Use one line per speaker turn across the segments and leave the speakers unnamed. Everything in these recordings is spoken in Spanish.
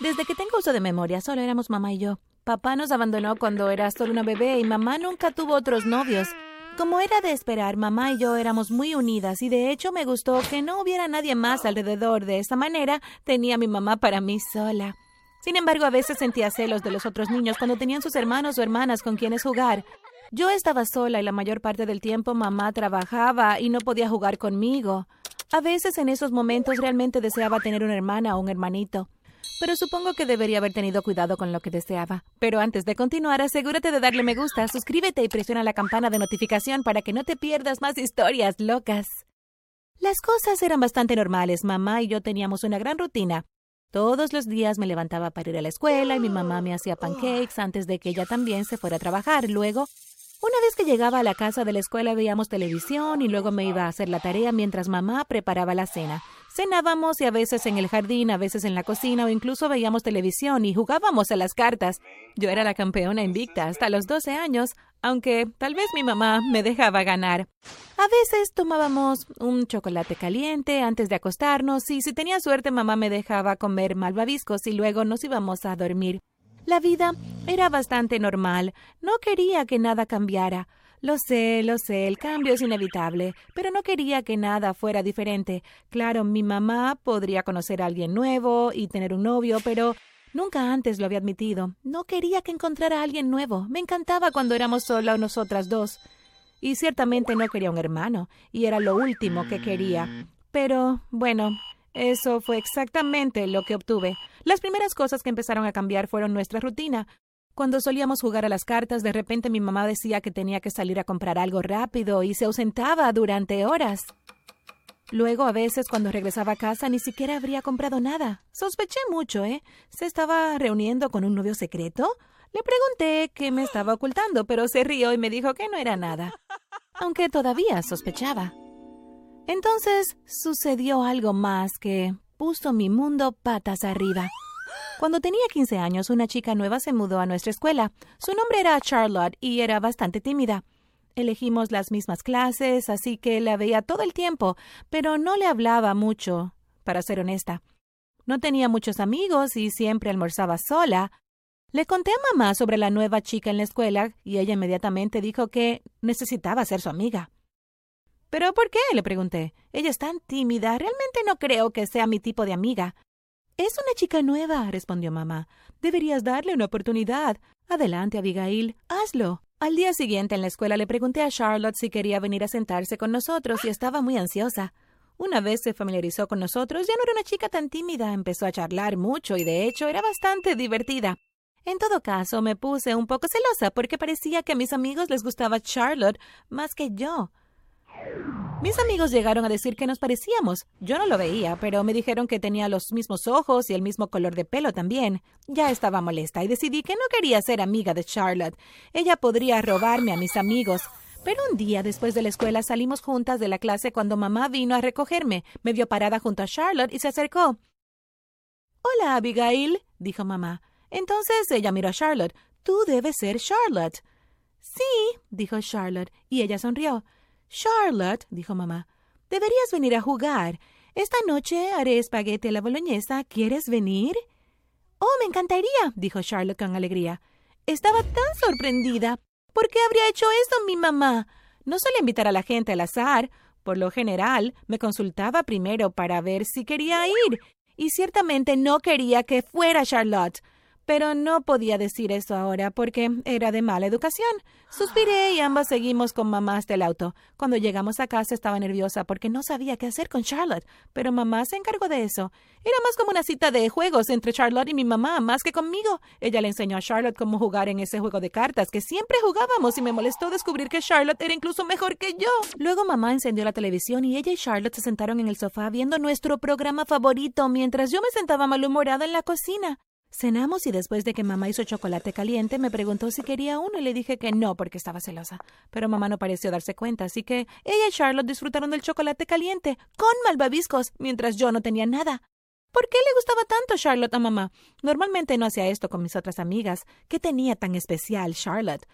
Desde que tengo uso de memoria, solo éramos mamá y yo. Papá nos abandonó cuando era solo una bebé y mamá nunca tuvo otros novios. Como era de esperar, mamá y yo éramos muy unidas y de hecho me gustó que no hubiera nadie más alrededor. De esa manera tenía mi mamá para mí sola. Sin embargo, a veces sentía celos de los otros niños cuando tenían sus hermanos o hermanas con quienes jugar. Yo estaba sola y la mayor parte del tiempo mamá trabajaba y no podía jugar conmigo. A veces en esos momentos realmente deseaba tener una hermana o un hermanito pero supongo que debería haber tenido cuidado con lo que deseaba. Pero antes de continuar, asegúrate de darle me gusta, suscríbete y presiona la campana de notificación para que no te pierdas más historias locas. Las cosas eran bastante normales. Mamá y yo teníamos una gran rutina. Todos los días me levantaba para ir a la escuela y mi mamá me hacía pancakes antes de que ella también se fuera a trabajar. Luego, una vez que llegaba a la casa de la escuela veíamos televisión y luego me iba a hacer la tarea mientras mamá preparaba la cena. Cenábamos y a veces en el jardín, a veces en la cocina o incluso veíamos televisión y jugábamos a las cartas. Yo era la campeona invicta hasta los 12 años, aunque tal vez mi mamá me dejaba ganar. A veces tomábamos un chocolate caliente antes de acostarnos y si tenía suerte mamá me dejaba comer malvaviscos y luego nos íbamos a dormir. La vida era bastante normal. No quería que nada cambiara. Lo sé, lo sé, el cambio es inevitable, pero no quería que nada fuera diferente. Claro, mi mamá podría conocer a alguien nuevo y tener un novio, pero nunca antes lo había admitido. No quería que encontrara a alguien nuevo. Me encantaba cuando éramos solo nosotras dos. Y ciertamente no quería un hermano, y era lo último que quería. Pero, bueno, eso fue exactamente lo que obtuve. Las primeras cosas que empezaron a cambiar fueron nuestra rutina. Cuando solíamos jugar a las cartas, de repente mi mamá decía que tenía que salir a comprar algo rápido y se ausentaba durante horas. Luego, a veces, cuando regresaba a casa, ni siquiera habría comprado nada. Sospeché mucho, ¿eh? ¿Se estaba reuniendo con un novio secreto? Le pregunté qué me estaba ocultando, pero se rió y me dijo que no era nada. Aunque todavía sospechaba. Entonces sucedió algo más que puso mi mundo patas arriba. Cuando tenía 15 años, una chica nueva se mudó a nuestra escuela. Su nombre era Charlotte y era bastante tímida. Elegimos las mismas clases, así que la veía todo el tiempo, pero no le hablaba mucho, para ser honesta. No tenía muchos amigos y siempre almorzaba sola. Le conté a mamá sobre la nueva chica en la escuela y ella inmediatamente dijo que necesitaba ser su amiga. ¿Pero por qué? le pregunté. Ella es tan tímida. Realmente no creo que sea mi tipo de amiga. Es una chica nueva, respondió mamá. Deberías darle una oportunidad. Adelante, Abigail. Hazlo. Al día siguiente en la escuela le pregunté a Charlotte si quería venir a sentarse con nosotros y estaba muy ansiosa. Una vez se familiarizó con nosotros, ya no era una chica tan tímida, empezó a charlar mucho y de hecho era bastante divertida. En todo caso, me puse un poco celosa porque parecía que a mis amigos les gustaba Charlotte más que yo. Mis amigos llegaron a decir que nos parecíamos. Yo no lo veía, pero me dijeron que tenía los mismos ojos y el mismo color de pelo también. Ya estaba molesta y decidí que no quería ser amiga de Charlotte. Ella podría robarme a mis amigos. Pero un día después de la escuela salimos juntas de la clase cuando mamá vino a recogerme. Me vio parada junto a Charlotte y se acercó. Hola, Abigail, dijo mamá. Entonces ella miró a Charlotte. Tú debes ser Charlotte. Sí, dijo Charlotte, y ella sonrió. Charlotte, dijo mamá, deberías venir a jugar. Esta noche haré espaguete a la boloñesa. ¿Quieres venir? Oh, me encantaría, dijo Charlotte con alegría. Estaba tan sorprendida. ¿Por qué habría hecho esto mi mamá? No suele invitar a la gente al azar. Por lo general, me consultaba primero para ver si quería ir. Y ciertamente no quería que fuera Charlotte pero no podía decir eso ahora porque era de mala educación. Suspiré y ambas seguimos con mamá hasta el auto. Cuando llegamos a casa estaba nerviosa porque no sabía qué hacer con Charlotte, pero mamá se encargó de eso. Era más como una cita de juegos entre Charlotte y mi mamá, más que conmigo. Ella le enseñó a Charlotte cómo jugar en ese juego de cartas que siempre jugábamos y me molestó descubrir que Charlotte era incluso mejor que yo. Luego mamá encendió la televisión y ella y Charlotte se sentaron en el sofá viendo nuestro programa favorito mientras yo me sentaba malhumorada en la cocina. Cenamos y después de que mamá hizo chocolate caliente me preguntó si quería uno y le dije que no porque estaba celosa. Pero mamá no pareció darse cuenta, así que ella y Charlotte disfrutaron del chocolate caliente con malvaviscos mientras yo no tenía nada. ¿Por qué le gustaba tanto Charlotte a mamá? Normalmente no hacía esto con mis otras amigas. ¿Qué tenía tan especial Charlotte?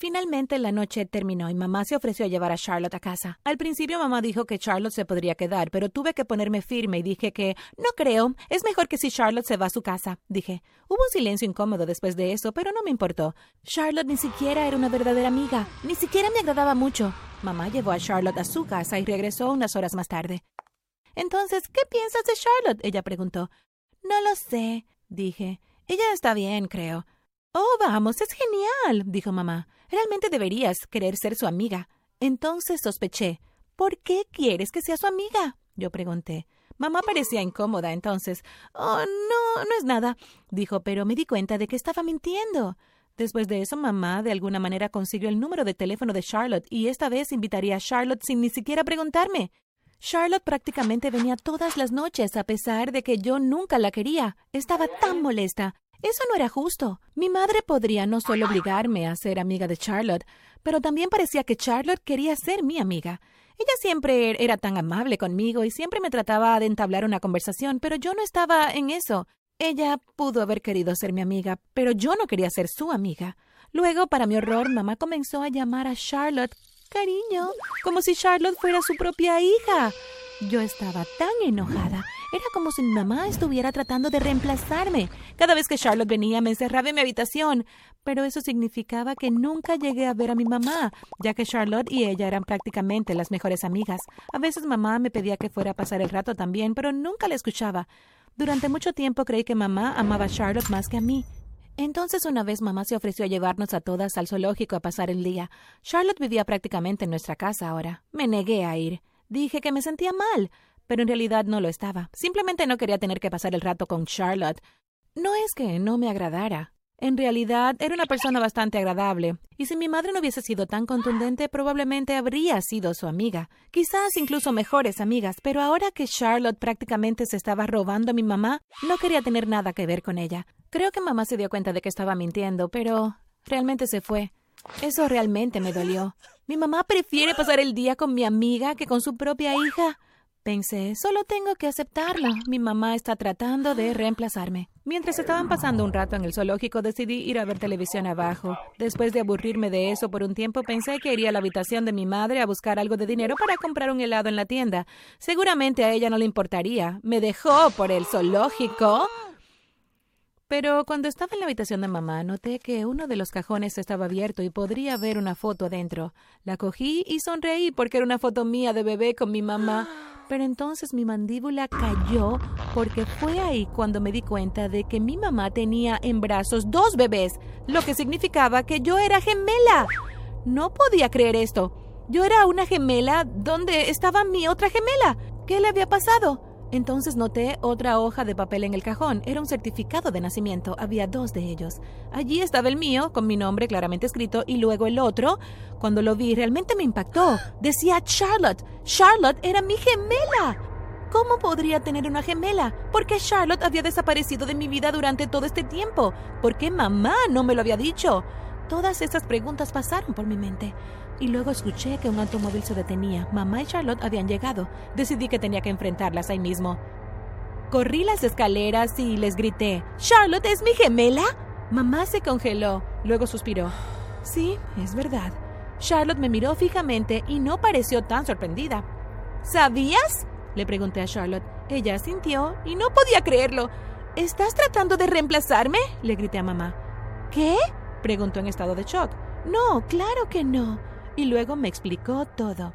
Finalmente la noche terminó y mamá se ofreció a llevar a Charlotte a casa. Al principio mamá dijo que Charlotte se podría quedar, pero tuve que ponerme firme y dije que no creo, es mejor que si Charlotte se va a su casa. Dije, hubo un silencio incómodo después de eso, pero no me importó. Charlotte ni siquiera era una verdadera amiga, ni siquiera me agradaba mucho. Mamá llevó a Charlotte a su casa y regresó unas horas más tarde. Entonces, ¿qué piensas de Charlotte? ella preguntó. No lo sé, dije. Ella está bien, creo. Oh, vamos, es genial, dijo mamá. Realmente deberías querer ser su amiga. Entonces sospeché. ¿Por qué quieres que sea su amiga? Yo pregunté. Mamá parecía incómoda entonces. Oh, no, no es nada, dijo, pero me di cuenta de que estaba mintiendo. Después de eso, mamá de alguna manera consiguió el número de teléfono de Charlotte y esta vez invitaría a Charlotte sin ni siquiera preguntarme. Charlotte prácticamente venía todas las noches a pesar de que yo nunca la quería. Estaba tan molesta. Eso no era justo. Mi madre podría no solo obligarme a ser amiga de Charlotte, pero también parecía que Charlotte quería ser mi amiga. Ella siempre era tan amable conmigo y siempre me trataba de entablar una conversación, pero yo no estaba en eso. Ella pudo haber querido ser mi amiga, pero yo no quería ser su amiga. Luego, para mi horror, mamá comenzó a llamar a Charlotte cariño, como si Charlotte fuera su propia hija. Yo estaba tan enojada. Era como si mi mamá estuviera tratando de reemplazarme. Cada vez que Charlotte venía me encerraba en mi habitación. Pero eso significaba que nunca llegué a ver a mi mamá, ya que Charlotte y ella eran prácticamente las mejores amigas. A veces mamá me pedía que fuera a pasar el rato también, pero nunca la escuchaba. Durante mucho tiempo creí que mamá amaba a Charlotte más que a mí. Entonces una vez mamá se ofreció a llevarnos a todas al zoológico a pasar el día. Charlotte vivía prácticamente en nuestra casa ahora. Me negué a ir. Dije que me sentía mal, pero en realidad no lo estaba. Simplemente no quería tener que pasar el rato con Charlotte. No es que no me agradara. En realidad era una persona bastante agradable, y si mi madre no hubiese sido tan contundente, probablemente habría sido su amiga, quizás incluso mejores amigas, pero ahora que Charlotte prácticamente se estaba robando a mi mamá, no quería tener nada que ver con ella. Creo que mamá se dio cuenta de que estaba mintiendo, pero realmente se fue. Eso realmente me dolió. Mi mamá prefiere pasar el día con mi amiga que con su propia hija. Pensé, solo tengo que aceptarlo. Mi mamá está tratando de reemplazarme. Mientras estaban pasando un rato en el zoológico, decidí ir a ver televisión abajo. Después de aburrirme de eso por un tiempo, pensé que iría a la habitación de mi madre a buscar algo de dinero para comprar un helado en la tienda. Seguramente a ella no le importaría. Me dejó por el zoológico. Pero cuando estaba en la habitación de mamá, noté que uno de los cajones estaba abierto y podría ver una foto adentro. La cogí y sonreí porque era una foto mía de bebé con mi mamá. Pero entonces mi mandíbula cayó porque fue ahí cuando me di cuenta de que mi mamá tenía en brazos dos bebés, lo que significaba que yo era gemela. No podía creer esto. Yo era una gemela donde estaba mi otra gemela. ¿Qué le había pasado? Entonces noté otra hoja de papel en el cajón. Era un certificado de nacimiento. Había dos de ellos. Allí estaba el mío, con mi nombre claramente escrito, y luego el otro. Cuando lo vi, realmente me impactó. Decía Charlotte. Charlotte era mi gemela. ¿Cómo podría tener una gemela? ¿Por qué Charlotte había desaparecido de mi vida durante todo este tiempo? ¿Por qué mamá no me lo había dicho? Todas esas preguntas pasaron por mi mente y luego escuché que un automóvil se detenía. Mamá y Charlotte habían llegado. Decidí que tenía que enfrentarlas ahí mismo. Corrí las escaleras y les grité, ¿Charlotte es mi gemela? Mamá se congeló. Luego suspiró. Sí, es verdad. Charlotte me miró fijamente y no pareció tan sorprendida. ¿Sabías? Le pregunté a Charlotte. Ella sintió y no podía creerlo. ¿Estás tratando de reemplazarme? Le grité a mamá. ¿Qué? Preguntó en estado de shock. No, claro que no y luego me explicó todo.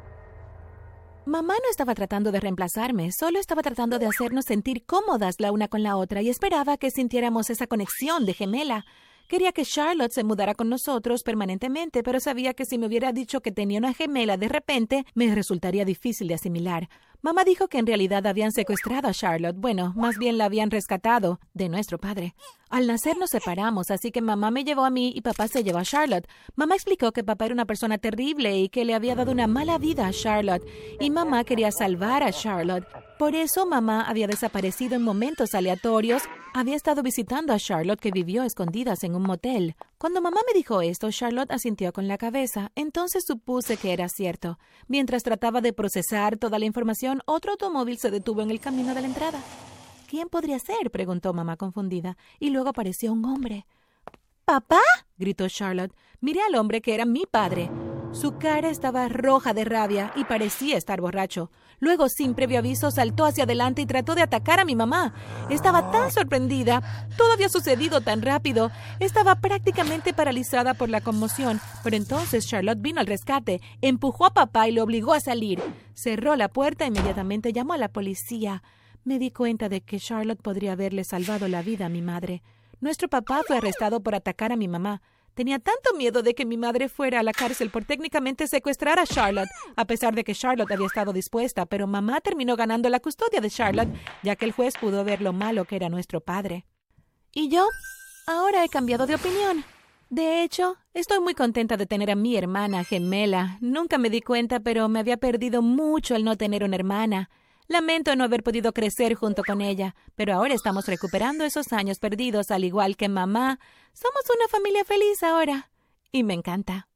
Mamá no estaba tratando de reemplazarme, solo estaba tratando de hacernos sentir cómodas la una con la otra y esperaba que sintiéramos esa conexión de gemela. Quería que Charlotte se mudara con nosotros permanentemente, pero sabía que si me hubiera dicho que tenía una gemela de repente, me resultaría difícil de asimilar. Mamá dijo que en realidad habían secuestrado a Charlotte. Bueno, más bien la habían rescatado de nuestro padre. Al nacer nos separamos, así que mamá me llevó a mí y papá se llevó a Charlotte. Mamá explicó que papá era una persona terrible y que le había dado una mala vida a Charlotte, y mamá quería salvar a Charlotte. Por eso mamá había desaparecido en momentos aleatorios. Había estado visitando a Charlotte que vivió escondidas en un motel. Cuando mamá me dijo esto, Charlotte asintió con la cabeza. Entonces supuse que era cierto. Mientras trataba de procesar toda la información, otro automóvil se detuvo en el camino de la entrada. ¿Quién podría ser? preguntó mamá confundida. Y luego apareció un hombre. ¿Papá? gritó Charlotte. Miré al hombre que era mi padre. Su cara estaba roja de rabia y parecía estar borracho. Luego, sin previo aviso, saltó hacia adelante y trató de atacar a mi mamá. Estaba tan sorprendida. Todo había sucedido tan rápido. Estaba prácticamente paralizada por la conmoción. Pero entonces Charlotte vino al rescate, empujó a papá y lo obligó a salir. Cerró la puerta e inmediatamente llamó a la policía. Me di cuenta de que Charlotte podría haberle salvado la vida a mi madre. Nuestro papá fue arrestado por atacar a mi mamá. Tenía tanto miedo de que mi madre fuera a la cárcel por técnicamente secuestrar a Charlotte, a pesar de que Charlotte había estado dispuesta, pero mamá terminó ganando la custodia de Charlotte, ya que el juez pudo ver lo malo que era nuestro padre. ¿Y yo? Ahora he cambiado de opinión. De hecho, estoy muy contenta de tener a mi hermana gemela. Nunca me di cuenta, pero me había perdido mucho el no tener una hermana. Lamento no haber podido crecer junto con ella, pero ahora estamos recuperando esos años perdidos al igual que mamá. Somos una familia feliz ahora. Y me encanta.